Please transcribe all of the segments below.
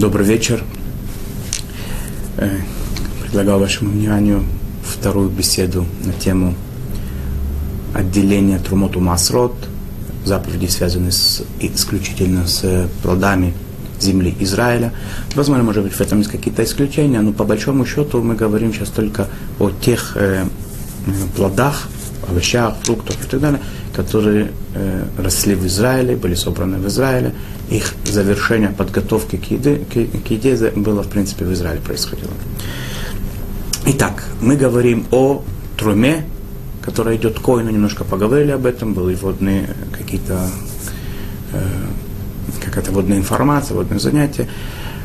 Добрый вечер. Э, предлагаю вашему вниманию вторую беседу на тему отделения Трумоту Масрот, заповеди, связанные с, исключительно с плодами земли Израиля. Возможно, может быть, в этом есть какие-то исключения, но по большому счету мы говорим сейчас только о тех э, плодах, овощах, фруктах и так далее, которые э, росли в Израиле, были собраны в Израиле. Их завершение подготовки к еде, к, к еде было, в принципе, в Израиле происходило. Итак, мы говорим о труме, которая идет к коину, немножко поговорили об этом, были водные какие-то, э, какая-то водная информация, водное занятие.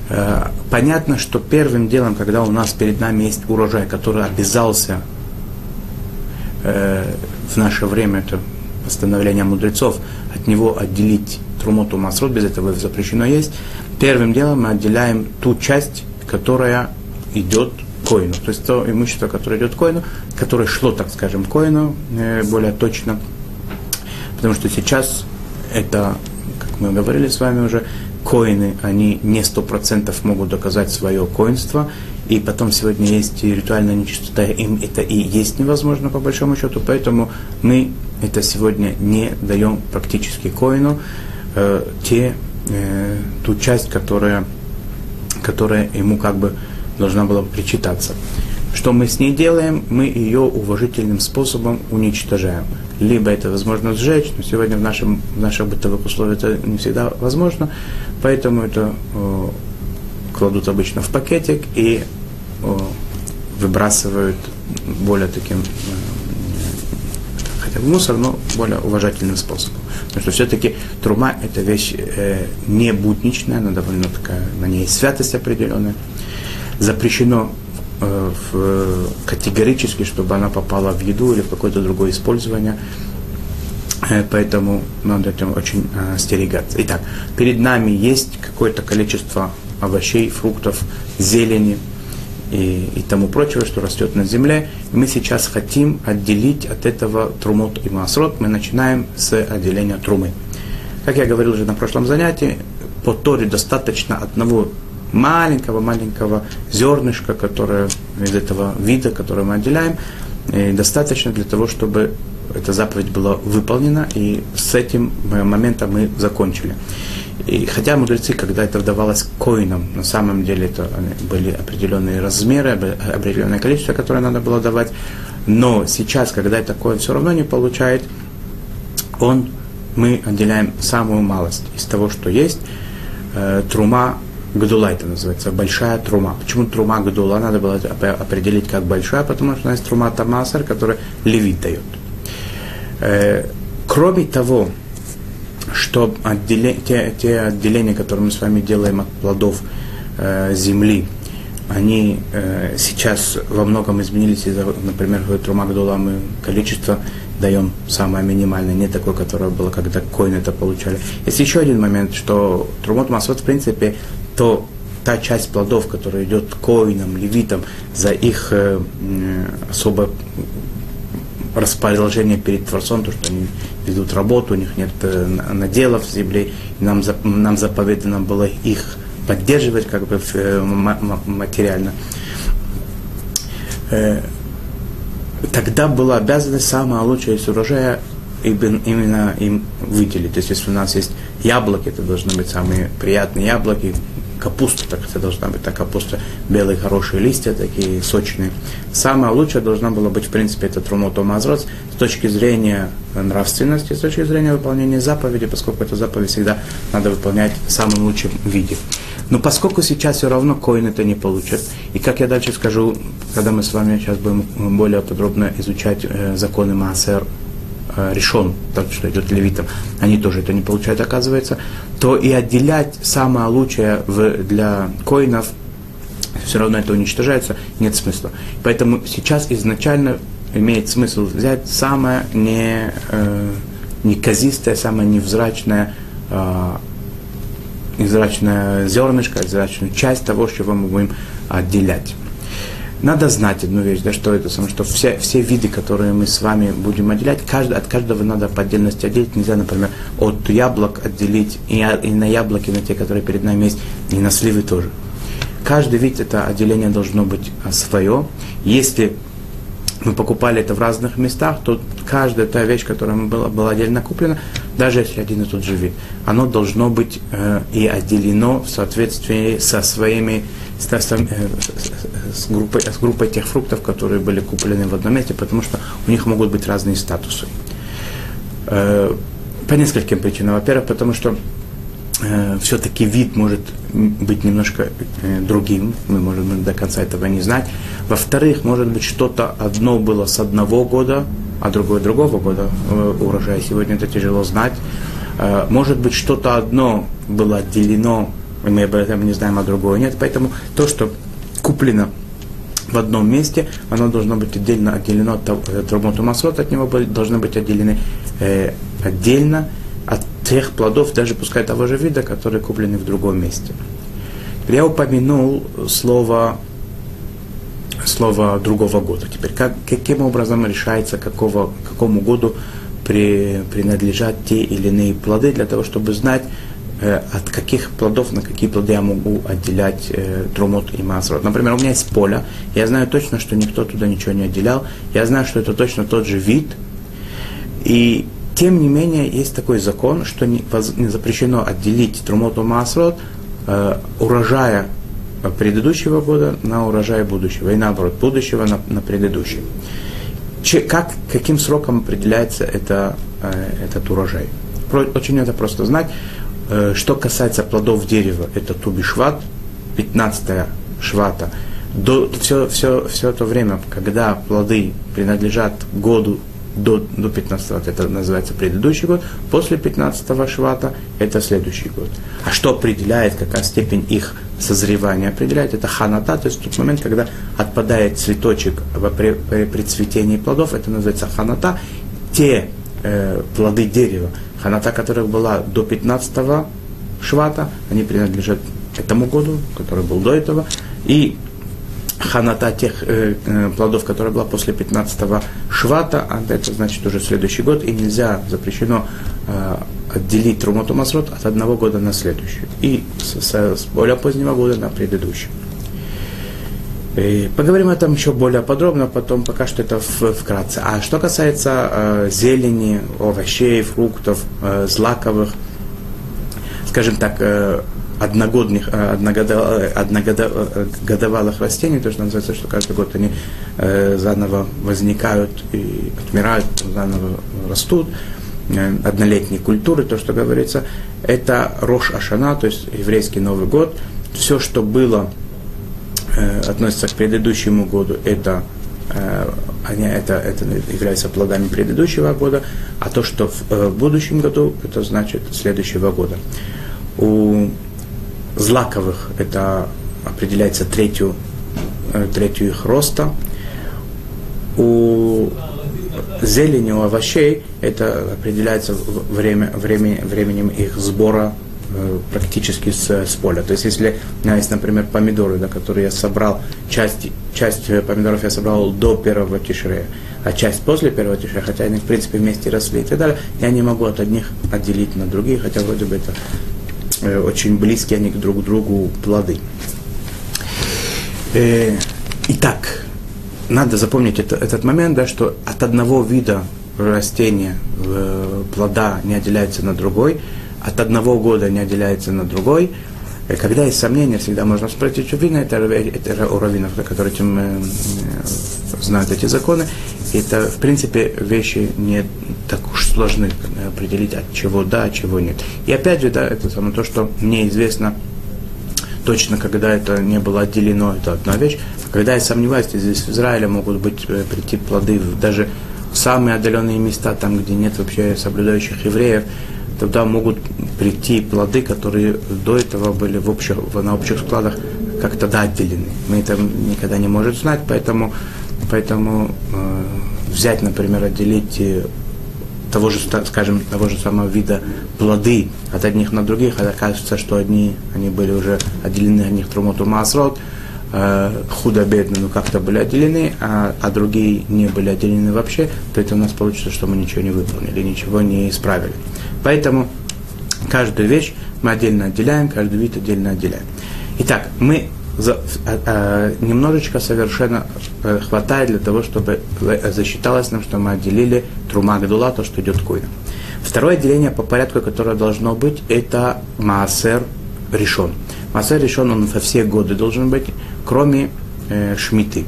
Э, понятно, что первым делом, когда у нас перед нами есть урожай, который обязался э, в наше время, это постановление мудрецов, от него отделить трумоту масрот, без этого запрещено есть. Первым делом мы отделяем ту часть, которая идет коину. То есть то имущество, которое идет коину, которое шло, так скажем, коину, э, более точно. Потому что сейчас это, как мы говорили с вами уже, коины, они не сто процентов могут доказать свое коинство, и потом сегодня есть ритуальная нечистота, им это и есть невозможно по большому счету, поэтому мы это сегодня не даем практически коину, э, те, э, ту часть, которая, которая ему как бы должна была причитаться. Что мы с ней делаем? Мы ее уважительным способом уничтожаем. Либо это возможно сжечь, но сегодня в, нашем, в наших бытовых условиях это не всегда возможно, поэтому это э, кладут обычно в пакетик и э, выбрасывают более таким, э, хотя бы мусор, но более уважительным способом. Потому что все-таки трума это вещь э, не будничная, она довольно такая, на ней есть святость определенная запрещено э, в, категорически, чтобы она попала в еду или в какое-то другое использование. Э, поэтому надо этим очень э, остерегаться. Итак, перед нами есть какое-то количество овощей, фруктов, зелени и, и тому прочего, что растет на земле. Мы сейчас хотим отделить от этого трумот и масрот. Мы начинаем с отделения трумы. Как я говорил уже на прошлом занятии, по Торе достаточно одного маленького-маленького зернышка, которое из этого вида, которое мы отделяем, достаточно для того, чтобы эта заповедь была выполнена, и с этим моментом мы закончили. И хотя мудрецы, когда это вдавалось коинам, на самом деле это были определенные размеры, определенное количество, которое надо было давать, но сейчас, когда это коин все равно не получает, он, мы отделяем самую малость из того, что есть. Э, трума Гдула это называется, большая трума. Почему трума Гдула? Надо было определить как большая, потому что у нас трума Тамасар, которая левит дает. Э, кроме того, что отделе, те, те отделения, которые мы с вами делаем от плодов э, земли, они э, сейчас во многом изменились из-за, например, Трума Гдула мы количество даем самое минимальное, не такое, которое было, когда коины это получали. Есть еще один момент, что Трумот Масот, в принципе, то та часть плодов, которая идет коинам, левитам, за их э, особо расположение перед Творцом, то, что они ведут работу, у них нет э, наделов в земле, и нам, нам заповедано было их поддерживать как бы э, материально. Э, тогда была обязанность самая лучшая из урожая именно им выделить. То есть, если у нас есть яблоки, это должны быть самые приятные яблоки, капуста, так это должна быть та капуста, белые хорошие листья, такие сочные. Самая лучшая должна была быть, в принципе, это трумото мазроц с точки зрения нравственности, с точки зрения выполнения заповеди, поскольку эту заповедь всегда надо выполнять в самом лучшем виде. Но поскольку сейчас все равно коин это не получат, и как я дальше скажу, когда мы с вами сейчас будем более подробно изучать э, законы Маасер решен, так что идет левитам, они тоже это не получают, оказывается, то и отделять самое лучшее в, для коинов, все равно это уничтожается, нет смысла. Поэтому сейчас изначально имеет смысл взять самое не, э, неказистое, самое невзрачное, э, невзрачное зернышко, невзрачную часть того, чего мы будем отделять. Надо знать одну вещь, да, что это что все, все виды, которые мы с вами будем отделять, каждый, от каждого надо по отдельности отделить. Нельзя, например, от яблок отделить и, и на яблоки, на те, которые перед нами есть, и на сливы тоже. Каждый вид это отделение должно быть а, свое. Если мы покупали это в разных местах, то каждая та вещь, которая была, была отдельно куплена, даже если один и тот же вид, оно должно быть э, и отделено в соответствии со своими с, с, э, с, группой, с группой тех фруктов, которые были куплены в одном месте, потому что у них могут быть разные статусы. Э, по нескольким причинам. Во-первых, потому что э, все-таки вид может быть немножко э, другим, мы можем до конца этого не знать. Во-вторых, может быть, что-то одно было с одного года, а другое другого года э, урожая. Сегодня это тяжело знать. Э, может быть, что-то одно было отделено, и мы об этом не знаем, а другое нет. Поэтому то, что куплено в одном месте, оно должно быть отдельно отделено от Трумоту Масот, от него должны быть отделены э, отдельно от тех плодов, даже пускай того же вида, которые куплены в другом месте. Я упомянул слово, слово другого года. Теперь, как, каким образом решается, какого, какому году при, принадлежат те или иные плоды, для того, чтобы знать, э, от каких плодов на какие плоды я могу отделять э, трумот и масрот. Например, у меня есть поле, я знаю точно, что никто туда ничего не отделял, я знаю, что это точно тот же вид, и тем не менее, есть такой закон, что не, запрещено отделить трумоту масрот э, урожая предыдущего года на урожай будущего, и наоборот, будущего на, на предыдущий. Че, как, каким сроком определяется это, э, этот урожай? Очень это просто знать. Э, что касается плодов дерева, это тубишват, 15 швата, до, все, все, все то время, когда плоды принадлежат году до, до 15 это называется предыдущий год, после 15 швата это следующий год. А что определяет, какая степень их созревания определяет, это ханата, то есть тот момент, когда отпадает цветочек при, при, при цветении плодов, это называется ханата. Те э, плоды дерева, ханата которых была до 15 швата, они принадлежат этому году, который был до этого, и ханата тех э, э, плодов, которая была после 15-го швата, а это значит уже следующий год, и нельзя, запрещено э, отделить Трумоту Масрот от одного года на следующий, и с, с, с более позднего года на предыдущий. И поговорим о этом еще более подробно, потом пока что это в, вкратце. А что касается э, зелени, овощей, фруктов, э, злаковых, скажем так, э, одногодних, э, одногодовалых растений, то, что называется, что каждый год они э, заново возникают и отмирают, заново растут, э, однолетние культуры, то, что говорится, это Рош Ашана, то есть еврейский Новый год. Все, что было, относится к предыдущему году, это они, это, это является плодами предыдущего года, а то, что в, в будущем году, это значит следующего года. У злаковых это определяется третью, э, третью их роста. У зелени, у овощей это определяется время, время, временем их сбора э, практически с, с поля. То есть, если у меня есть, например, помидоры, да, которые я собрал, часть, часть помидоров я собрал до первого тишрея, а часть после первого тишрея, хотя они, в принципе, вместе росли и так далее, я не могу от одних отделить на другие, хотя вроде бы это Э, очень близкие они друг к другу плоды. Э, итак, надо запомнить это, этот момент, да, что от одного вида растения э, плода не отделяется на другой, от одного года не отделяется на другой. И когда есть сомнения, всегда можно спросить у Вина, это, это у раввинов, которые этим э, знают эти законы. И это, в принципе, вещи не так уж сложны определить, от чего да, от чего нет. И опять же, да, это самое то, что мне известно точно, когда это не было отделено, это одна вещь. А когда я сомневаюсь, здесь в Израиле могут быть, э, прийти плоды даже в самые отдаленные места, там, где нет вообще соблюдающих евреев, тогда могут прийти плоды, которые до этого были в общих, на общих складах как-то отделены. Мы это никогда не можем знать, поэтому, поэтому э, взять, например, отделить э, того же, скажем, того же самого вида плоды от одних на других, а окажется, что одни, они были уже отделены от них трумоту масрот, э, худо-бедно, но как-то были отделены, а, а другие не были отделены вообще, то это у нас получится, что мы ничего не выполнили, ничего не исправили. Поэтому каждую вещь мы отдельно отделяем, каждый вид отдельно отделяем. Итак, мы за, а, а, немножечко совершенно а, хватает для того, чтобы засчиталось нам, что мы отделили трума гадула, то, что идет куйна. Второе отделение по порядку, которое должно быть, это маасер решен. Маасер решен, он во все годы должен быть, кроме э, шмиты.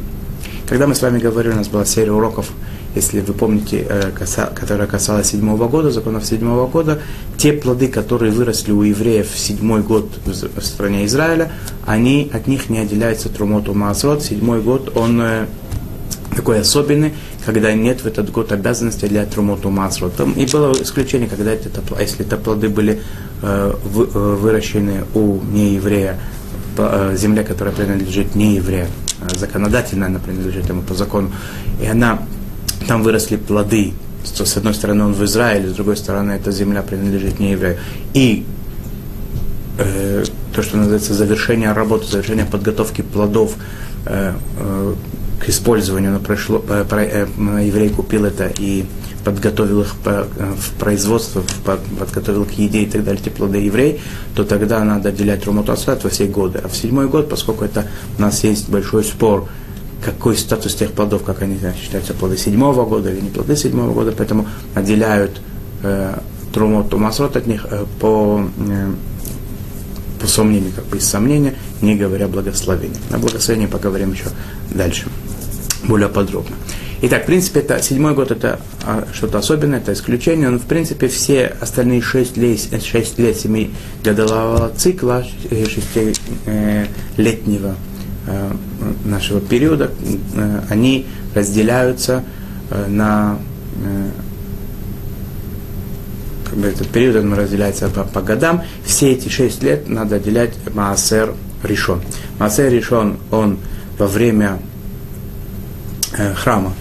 Когда мы с вами говорили, у нас была серия уроков если вы помните, э, которая касалась седьмого года, законов седьмого года, те плоды, которые выросли у евреев в седьмой год в стране Израиля, они, от них не отделяется трумоту Маасрот. Седьмой год, он э, такой особенный, когда нет в этот год обязанности для трумоту Маасрот. Там и было исключение, когда это, если это плоды были э, выращены у нееврея, земля, которая принадлежит нееврею, законодательно она принадлежит ему по закону, и она там выросли плоды. С одной стороны он в Израиле, с другой стороны эта земля принадлежит не еврею. И э, то, что называется завершение работы, завершение подготовки плодов э, э, к использованию, но прошло, э, э, еврей купил это и подготовил их по, э, в производство, подготовил к еде и так далее, эти плоды еврей, то тогда надо отделять Румату во все годы. А в седьмой год, поскольку это у нас есть большой спор, какой статус тех плодов, как они считаются плоды седьмого года или не плоды седьмого года, поэтому отделяют э, трумот тумасрот от них э, по, э, по сомнению, как бы из сомнения, не говоря благословения. На благословении поговорим еще дальше, более подробно. Итак, в принципе, это седьмой год это а, что-то особенное, это исключение, но в принципе все остальные шесть лет, шесть лет семи годового цикла, э, шестилетнего Э, нашего периода, э, они разделяются э, на как бы этот период он разделяется по, по годам. Все эти шесть лет надо отделять Маасер Ришон. Маасер Ришон, он во время э, храма,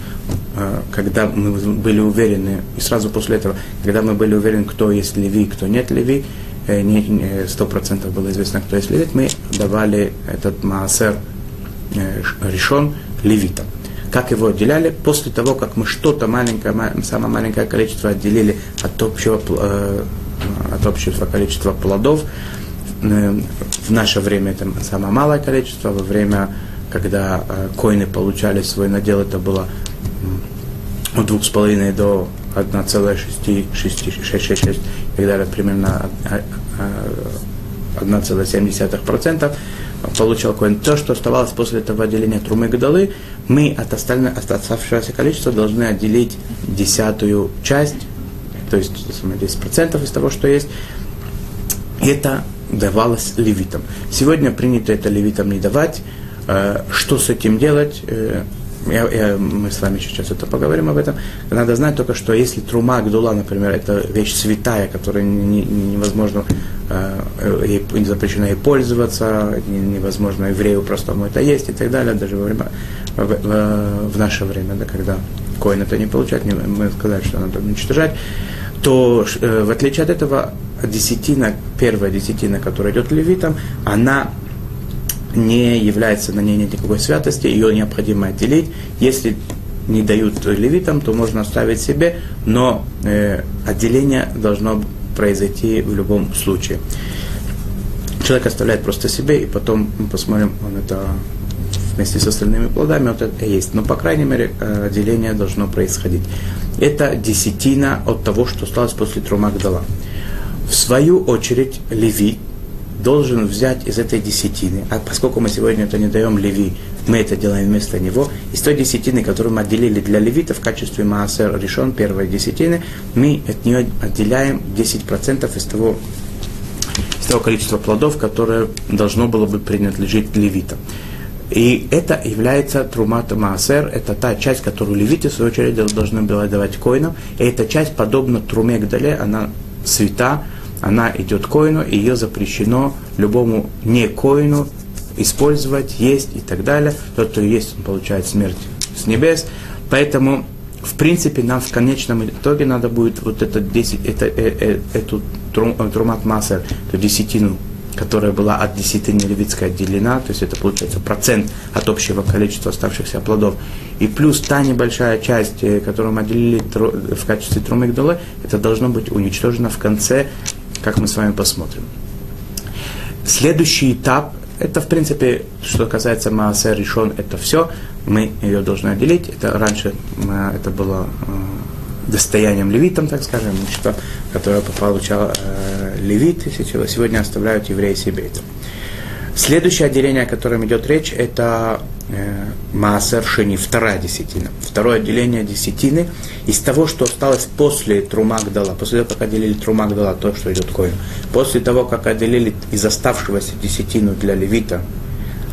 э, когда мы были уверены, и сразу после этого, когда мы были уверены, кто есть Леви, кто нет Леви, сто процентов было известно, кто есть Левит, мы давали этот Маасер Э, решен левитом. Как его отделяли? После того, как мы что-то маленькое, самое маленькое количество отделили от общего, э, от общего количества плодов, э, в наше время это самое малое количество, во время, когда коины получали свой надел, это было от двух с половиной до 1,666 и так далее, примерно 1,7% получал коин. То, что оставалось после этого отделения трумы гадалы, мы от остального, от оставшегося количества должны отделить десятую часть, то есть 10% из того, что есть. Это давалось левитам. Сегодня принято это левитам не давать. Э, что с этим делать? Э, я, я, мы с вами сейчас это поговорим об этом. Надо знать только, что если трума гдула, например, это вещь святая, которой не, не, невозможно, э, ей запрещено ей пользоваться, невозможно еврею простому это есть и так далее, даже во время, в, в, в наше время, да, когда коин это не получает, не, мы сказали, что надо уничтожать, то э, в отличие от этого, десятина, первая десятина, которая идет левитам, она не является, на ней никакой святости, ее необходимо отделить. Если не дают левитам, то можно оставить себе, но э, отделение должно произойти в любом случае. Человек оставляет просто себе, и потом мы посмотрим, он это вместе с остальными плодами, вот это есть. Но, по крайней мере, э, отделение должно происходить. Это десятина от того, что осталось после Трумагдала. В свою очередь, левит должен взять из этой десятины, а поскольку мы сегодня это не даем Леви, мы это делаем вместо него, из той десятины, которую мы отделили для Левита в качестве Маасер решен, первой десятины, мы от нее отделяем 10% из того, из того количества плодов, которое должно было бы принадлежить Левитам. И это является трумат маасер, это та часть, которую левиты, в свою очередь, должны были давать коинам. И эта часть, подобно труме Гдале, она свята, она идет коину, и ее запрещено любому не коину использовать, есть и так далее. Тот, кто есть, он получает смерть с небес. Поэтому, в принципе, нам в конечном итоге надо будет вот это 10, это, э, э, эту трум, трумат массер, эту десятину которая была от десятины левитской отделена, то есть это получается процент от общего количества оставшихся плодов, и плюс та небольшая часть, э, которую мы отделили в качестве трумы долы, это должно быть уничтожено в конце, как мы с вами посмотрим. Следующий этап, это в принципе, что касается Маасер решен, это все, мы ее должны отделить, это раньше это было э, достоянием левитам, так скажем, что, которое получал э, левит, сегодня оставляют евреи себе это. Следующее отделение, о котором идет речь, это э, Маасер Шини, вторая десятина. Второе отделение десятины из того, что осталось после Трумагдала, после того, как отделили Трумагдала, то, что идет коин, после того, как отделили из оставшегося десятину для левита,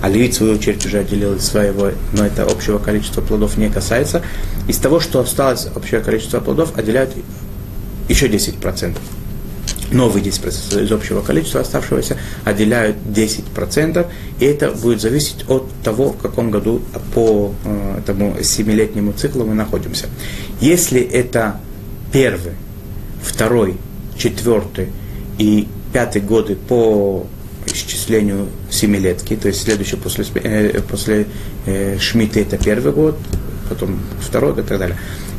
а левит, в свою очередь, уже отделил из своего, но это общего количества плодов не касается, из того, что осталось общее количество плодов, отделяют еще 10%. Новые 10% из общего количества оставшегося отделяют 10%, и это будет зависеть от того, в каком году по э, этому семилетнему циклу мы находимся. Если это первый, второй, четвертый и пятый годы по исчислению семилетки, то есть следующий после, э, после э, Шмиты это первый год, потом второй и так далее.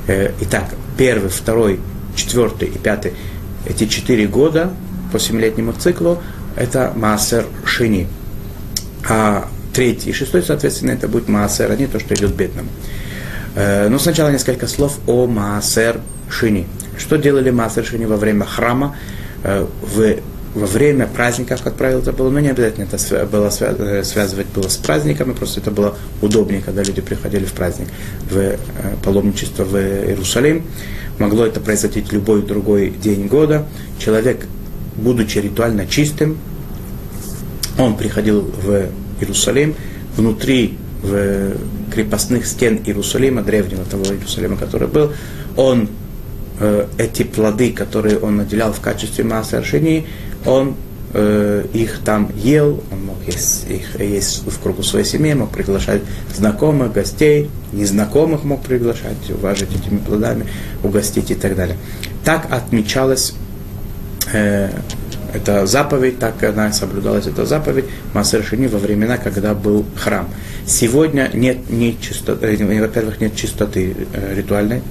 Э, итак, первый, второй, четвертый и пятый, эти четыре года по семилетнему циклу, это Маасер Шини. А третий и шестой, соответственно, это будет Маасер, а не то, что идет бедному. Э, но сначала несколько слов о Маасер Шини. Что делали Маасер Шини во время храма? Э, в во время праздников, как правило, это было, но не обязательно это было э, связывать было с праздниками, просто это было удобнее, когда люди приходили в праздник, в э, паломничество в Иерусалим. Могло это произойти любой другой день года. Человек, будучи ритуально чистым, он приходил в Иерусалим, внутри в крепостных стен Иерусалима, древнего того Иерусалима, который был, он э, эти плоды, которые он наделял в качестве массы аршини, он э, их там ел, он мог есть, их есть в кругу своей семьи, мог приглашать знакомых, гостей, незнакомых мог приглашать, уважить этими плодами, угостить и так далее. Так отмечалась э, эта заповедь, так она соблюдалась, эта заповедь Масершини во времена, когда был храм. Сегодня нет ни чистоты, э, во-первых, нет чистоты э, ритуальной,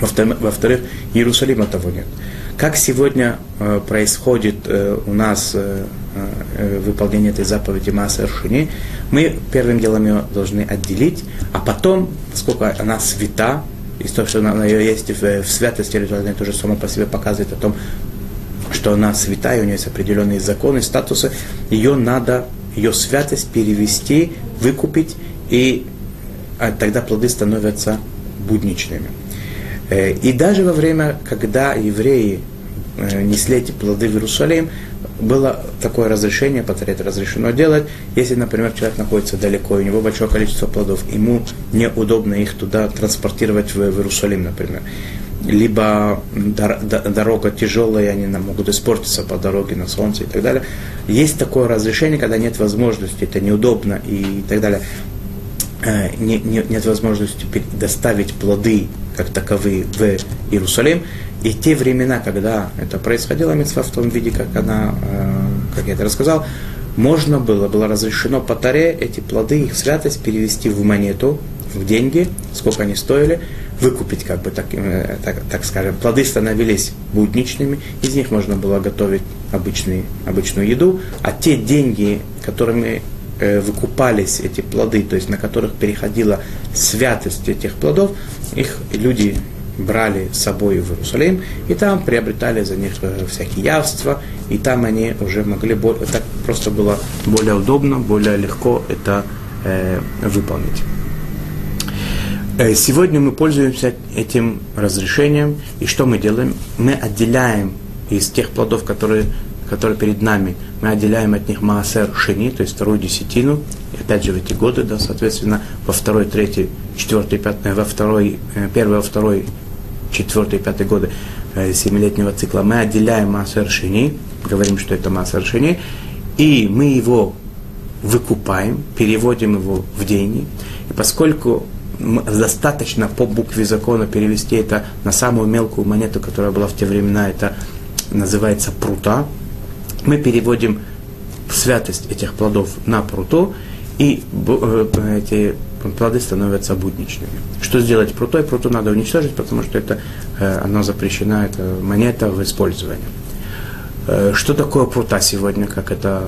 во-вторых, Иерусалима того нет. Как сегодня э, происходит э, у нас э, выполнение этой заповеди Маасер Шини, мы первым делом ее должны отделить, а потом, поскольку она свята, и то, что она ее есть в, в святости ритуальной, тоже само по себе показывает о том, что она святая, у нее есть определенные законы, статусы, ее надо, ее святость перевести, выкупить, и а тогда плоды становятся будничными. Э, и даже во время, когда евреи э, несли эти плоды в Иерусалим, было такое разрешение, повторяет, разрешено делать, если, например, человек находится далеко, у него большое количество плодов, ему неудобно их туда транспортировать в, Иерусалим, например. Либо дор, дорога тяжелая, они могут испортиться по дороге на солнце и так далее. Есть такое разрешение, когда нет возможности, это неудобно и так далее. Э, не, не, нет возможности доставить плоды как таковые в Иерусалим. И те времена, когда это происходило, митцва в том виде, как она, э, как я это рассказал, можно было, было разрешено по таре эти плоды, их святость перевести в монету, в деньги, сколько они стоили, выкупить, как бы так, э, так, так скажем. Плоды становились будничными, из них можно было готовить обычный, обычную еду, а те деньги, которыми выкупались эти плоды, то есть на которых переходила святость этих плодов, их люди брали с собой в Иерусалим, и там приобретали за них э, всякие явства, и там они уже могли, так просто было более удобно, более легко это э, выполнить. Э, сегодня мы пользуемся этим разрешением, и что мы делаем? Мы отделяем из тех плодов, которые, которые перед нами, мы отделяем от них маасер шини, то есть вторую десятину, и опять же в эти годы, да, соответственно, во второй, третий, четвертый, пятый, во второй, э, первый, во второй, четвертый, пятый годы э, семилетнего цикла, мы отделяем маасер шини, говорим, что это маасер шини, и мы его выкупаем, переводим его в деньги, и поскольку достаточно по букве закона перевести это на самую мелкую монету, которая была в те времена, это называется прута. Мы переводим святость этих плодов на пруту, и э, эти плоды становятся будничными. Что сделать прутой? Пруту надо уничтожить, потому что это, э, оно запрещено, это монета в использовании. Э, что такое прута сегодня, как это,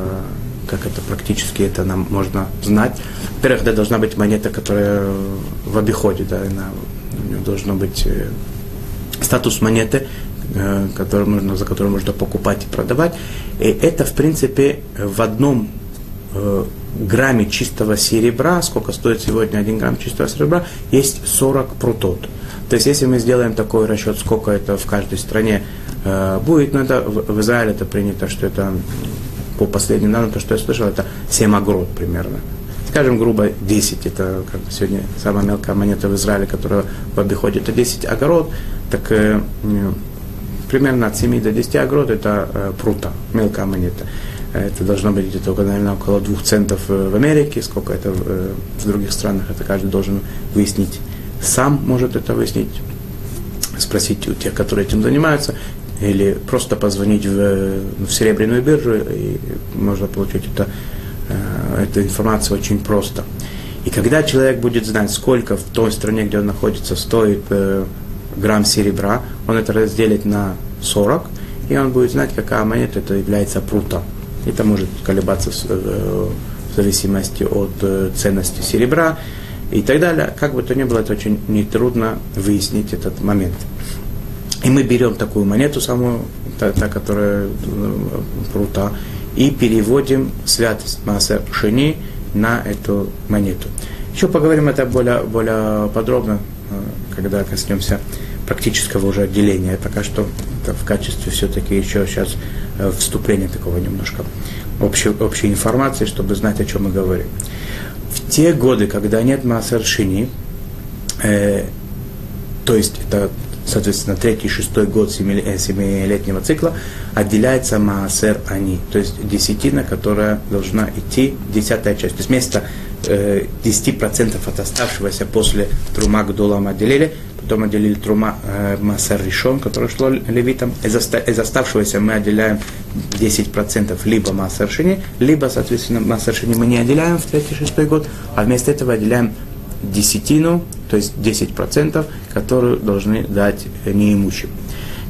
как это практически это нам можно знать? Во-первых, да, должна быть монета, которая в обиходе, да, она, у нее должно быть статус монеты, который можно, за которую можно покупать и продавать. И это, в принципе, в одном грамме чистого серебра, сколько стоит сегодня 1 грамм чистого серебра, есть 40 прутот. То есть, если мы сделаем такой расчет, сколько это в каждой стране э, будет, ну, это в, в Израиле это принято, что это по последним данным, то, что я слышал, это 7 огрод примерно. Скажем, грубо 10, это как бы сегодня самая мелкая монета в Израиле, которая в обиходе, это 10 огород, так э, примерно от 7 до 10 огрод это э, прута, мелкая монета. Это должно быть где-то, наверное, около двух центов э, в Америке. Сколько это э, в других странах, это каждый должен выяснить сам, может это выяснить, спросить у тех, которые этим занимаются, или просто позвонить в, в серебряную биржу, и можно получить это, э, эту информацию очень просто. И когда человек будет знать, сколько в той стране, где он находится, стоит грамм серебра, он это разделит на 40, и он будет знать, какая монета это является прута. Это может колебаться в зависимости от э, ценности серебра и так далее. Как бы то ни было, это очень нетрудно выяснить этот момент. И мы берем такую монету самую, та, та которая э, прута, и переводим святость Маса Шини на эту монету. Еще поговорим это более, более подробно, э, когда коснемся практического уже отделения. Пока что это в качестве все-таки еще сейчас Э, вступления такого немножко, общей, общей информации, чтобы знать, о чем мы говорим. В те годы, когда нет Маасер Шини, э, то есть это, соответственно, третий, шестой год э, семилетнего цикла, отделяется Маасер Ани, то есть десятина, которая должна идти, десятая часть. То есть вместо э, 10% от оставшегося после Трума Гдулама отделили, потом отделили Трума э, Масар Ришон, который шло левитам. Из, оста, из оставшегося мы отделяем 10% либо Масар Шини, либо, соответственно, Масар Шини мы не отделяем в 3-6 год, а вместо этого отделяем десятину, то есть 10%, которую должны дать неимущим.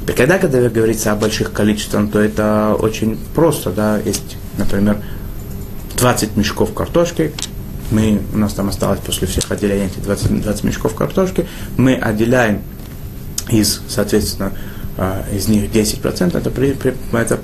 Теперь, когда, когда говорится о больших количествах, то это очень просто, да, есть, например, 20 мешков картошки, мы, у нас там осталось после всех отделений эти 20, 20 мешков картошки, мы отделяем из, соответственно, а, из них 10%, это, при, при, это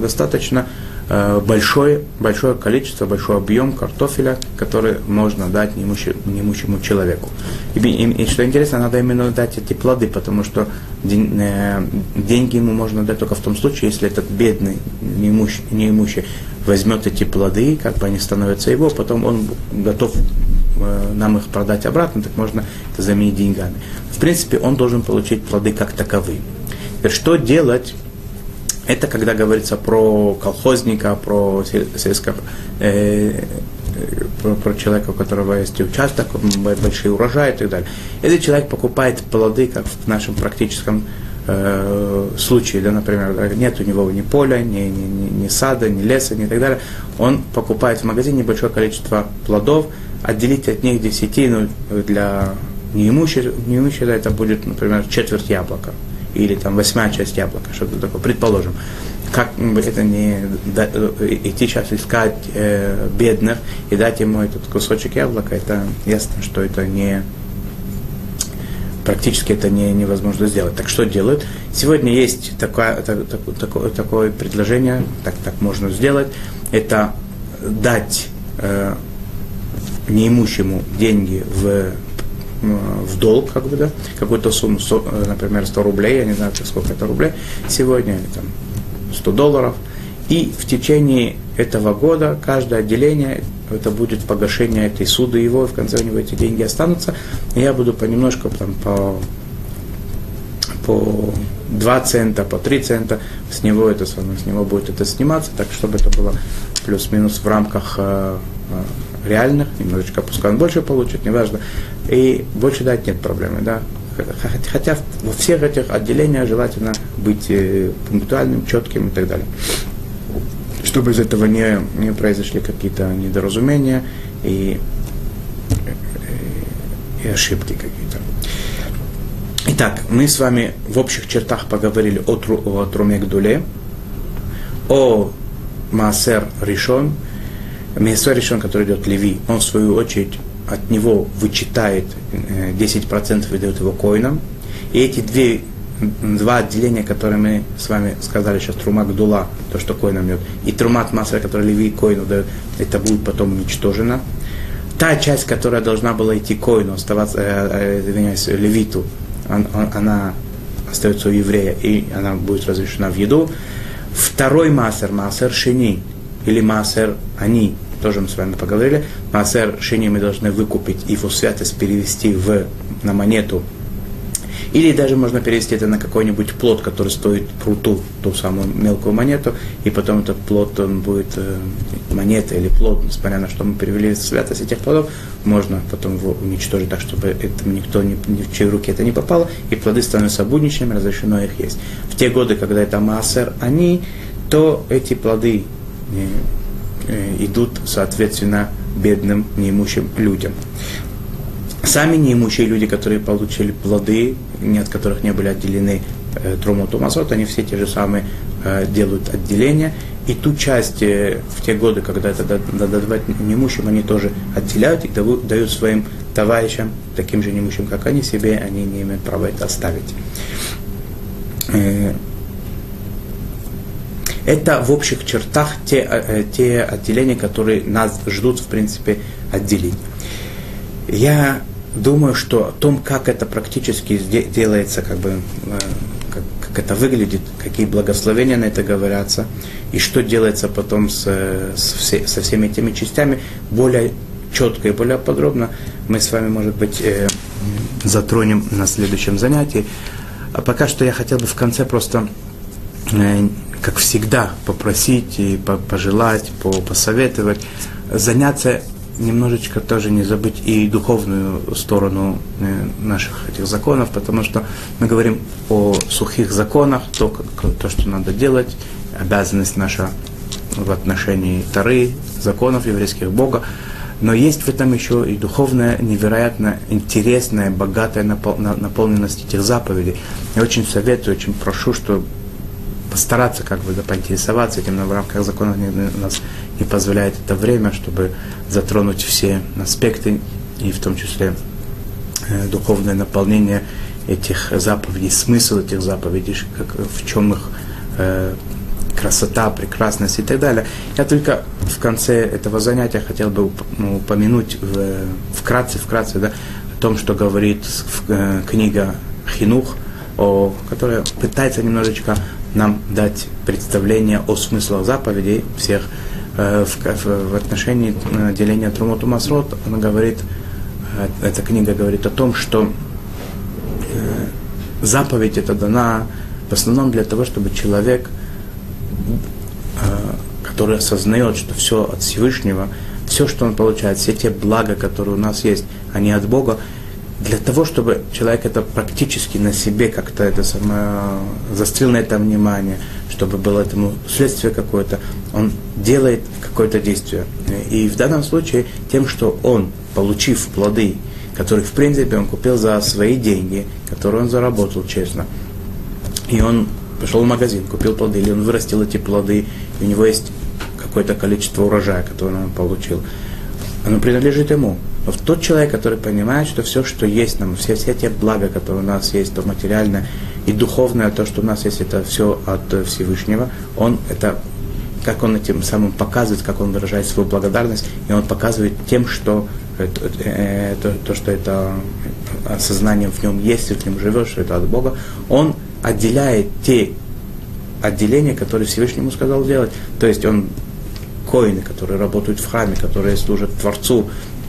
достаточно а, большое, большое количество, большой объем картофеля, который можно дать неимущему, неимущему человеку. И, и, и что интересно, надо именно дать эти плоды, потому что день, э, деньги ему можно дать только в том случае, если этот бедный, неимущий, неимущий возьмет эти плоды, как бы они становятся его, потом он готов э, нам их продать обратно, так можно это заменить деньгами. В принципе, он должен получить плоды как таковые. Теперь, что делать? Это когда говорится про колхозника, про сельского, э, про, про человека, у которого есть участок, большие урожаи и так далее. Если человек покупает плоды, как в нашем практическом э, случае, да, например, нет у него ни поля, ни, ни, ни, ни сада, ни леса, ни так далее, он покупает в магазине большое количество плодов, отделить от них десятину для неимущего, неимущего это будет, например, четверть яблока или там восьмая часть яблока, что-то такое, предположим. Как это не да, идти сейчас искать э, бедных и дать ему этот кусочек яблока, это ясно, что это не практически это не, невозможно сделать. Так что делают? Сегодня есть такое, так, такое, такое предложение, так, так можно сделать, это дать э, неимущему деньги в, в долг, как бы, да, какую-то сумму, 100, например, 100 рублей, я не знаю, сколько это рублей сегодня, или там 100 долларов, и в течение этого года каждое отделение это будет погашение этой суды его, и в конце у него эти деньги останутся. И я буду понемножку там, по, по 2 цента, по 3 цента, с него, это, с него будет это сниматься, так чтобы это было плюс-минус в рамках э, э, реальных, немножечко пускай он больше получит, неважно. И больше дать нет проблемы, да. Хотя во всех этих отделениях желательно быть э, пунктуальным, четким и так далее чтобы из этого не, не произошли какие-то недоразумения и, и ошибки какие-то. Итак, мы с вами в общих чертах поговорили о, тру, о Труме Гдуле, о Маасер Ришон, Маасер Ришон, который идет Леви, он в свою очередь от него вычитает 10% э, и дает его коинам. И эти две, два отделения, которые мы с вами сказали сейчас, Трума Гдула, то, что коинам дает, и Трумат Масер, который Леви коину дает, это будет потом уничтожено. Та часть, которая должна была идти коину, оставаться, э, э, извиняюсь, Левиту, он, он, она остается у еврея, и она будет разрешена в еду. Второй массер, массер шини, или массер они, тоже мы с вами поговорили, массер шини мы должны выкупить, его святость перевести в, на монету или даже можно перевести это на какой-нибудь плод, который стоит пруту, ту самую мелкую монету, и потом этот плод, он будет э, монета или плод, несмотря на что мы перевели святость этих плодов, можно потом его уничтожить так, чтобы это никто ни, ни в чьи руки это не попало, и плоды становятся будничными, разрешено их есть. В те годы, когда это массер, они, то эти плоды э, э, идут, соответственно, бедным, неимущим людям. Сами неимущие люди, которые получили плоды, не от которых не были отделены э, Труму Тумасот, они все те же самые э, делают отделения. И ту часть э, в те годы, когда это надо давать неимущим, они тоже отделяют и дают своим товарищам, таким же неимущим, как они, себе, они не имеют права это оставить. Э, это в общих чертах те, э, те отделения, которые нас ждут, в принципе, отделить. Я думаю, что о том, как это практически делается, как бы, э, как, это выглядит, какие благословения на это говорятся, и что делается потом с, с все, со всеми этими частями, более четко и более подробно мы с вами, может быть, э, затронем на следующем занятии. А пока что я хотел бы в конце просто, э, как всегда, попросить и пожелать, посоветовать заняться немножечко тоже не забыть и духовную сторону э, наших этих законов, потому что мы говорим о сухих законах, то, то что надо делать, обязанность наша в отношении Тары, законов еврейских Бога, но есть в этом еще и духовная, невероятно интересная, богатая наполненность этих заповедей. Я очень советую, очень прошу, что постараться как бы да, поинтересоваться этим, но в рамках закона у нас не позволяет это время, чтобы затронуть все аспекты, и в том числе э, духовное наполнение этих заповедей, смысл этих заповедей, как, в чем их э, красота, прекрасность и так далее. Я только в конце этого занятия хотел бы ну, упомянуть в, вкратце, вкратце, да, о том, что говорит э, книга Хинух, о, которая пытается немножечко нам дать представление о смыслах заповедей всех, Э, в, в, отношении э, деления Трумоту Масрот, она говорит, э, эта книга говорит о том, что заповедь это дана в основном для того, чтобы человек, который осознает, что все от Всевышнего, все, что он получает, все те блага, которые у нас есть, они от Бога, для того, чтобы человек это практически на себе как-то это самое, застрял на это внимание, чтобы было этому следствие какое-то, он делает какое-то действие. И в данном случае тем, что он, получив плоды, которых в принципе он купил за свои деньги, которые он заработал честно, и он пошел в магазин, купил плоды, или он вырастил эти плоды, и у него есть какое-то количество урожая, которое он получил, оно принадлежит ему. Но тот человек, который понимает, что все, что есть нам, все, все те блага, которые у нас есть, то материальное и духовное, то, что у нас есть, это все от Всевышнего, он это как он этим самым показывает, как он выражает свою благодарность, и он показывает тем, что э, то, то, что это осознание в нем есть, и в нем живет, что это от Бога, он отделяет те отделения, которые Всевышнему сказал делать. То есть он коины, которые работают в храме, которые служат Творцу,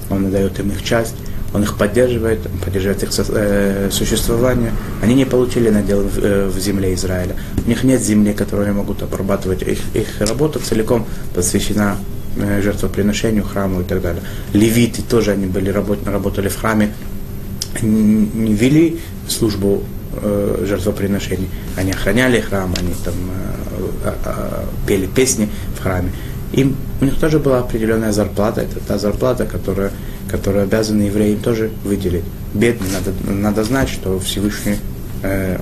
он дает им их часть, он их поддерживает, он поддерживает их э, существование. Они не получили надел э, в земле Израиля. У них нет земли, которую они могут обрабатывать. Их, их работа целиком посвящена э, жертвоприношению, храму и так далее. Левиты тоже они были, работ, работали в храме, не вели службу жертвоприношений. Они охраняли храм, они там пели песни в храме. Им, у них тоже была определенная зарплата, это та зарплата, которая, которую обязаны евреи им тоже выделить. Бедные, надо, надо знать, что Всевышний э,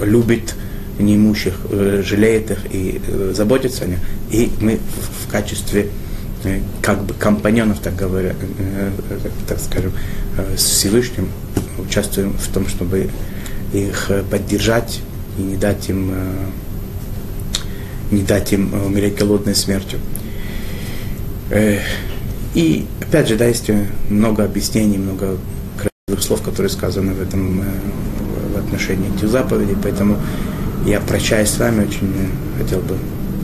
любит неимущих, э, жалеет их и э, заботится о них. И мы в, в качестве э, как бы компаньонов, так говоря, э, э, так скажем, э, с Всевышним участвуем в том, чтобы их поддержать и не дать им, э, не дать им умереть голодной смертью. Э, и опять же, да, есть много объяснений, много красивых слов, которые сказаны в этом в отношении этих заповедей, поэтому я прощаюсь с вами, очень хотел бы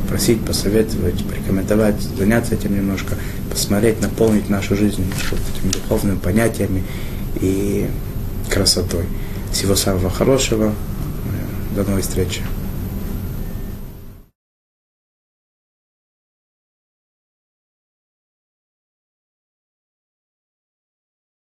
просить, посоветовать, порекомендовать, заняться этим немножко, посмотреть, наполнить нашу жизнь вот этими духовными понятиями и красотой. Всего самого хорошего. До новой встречи.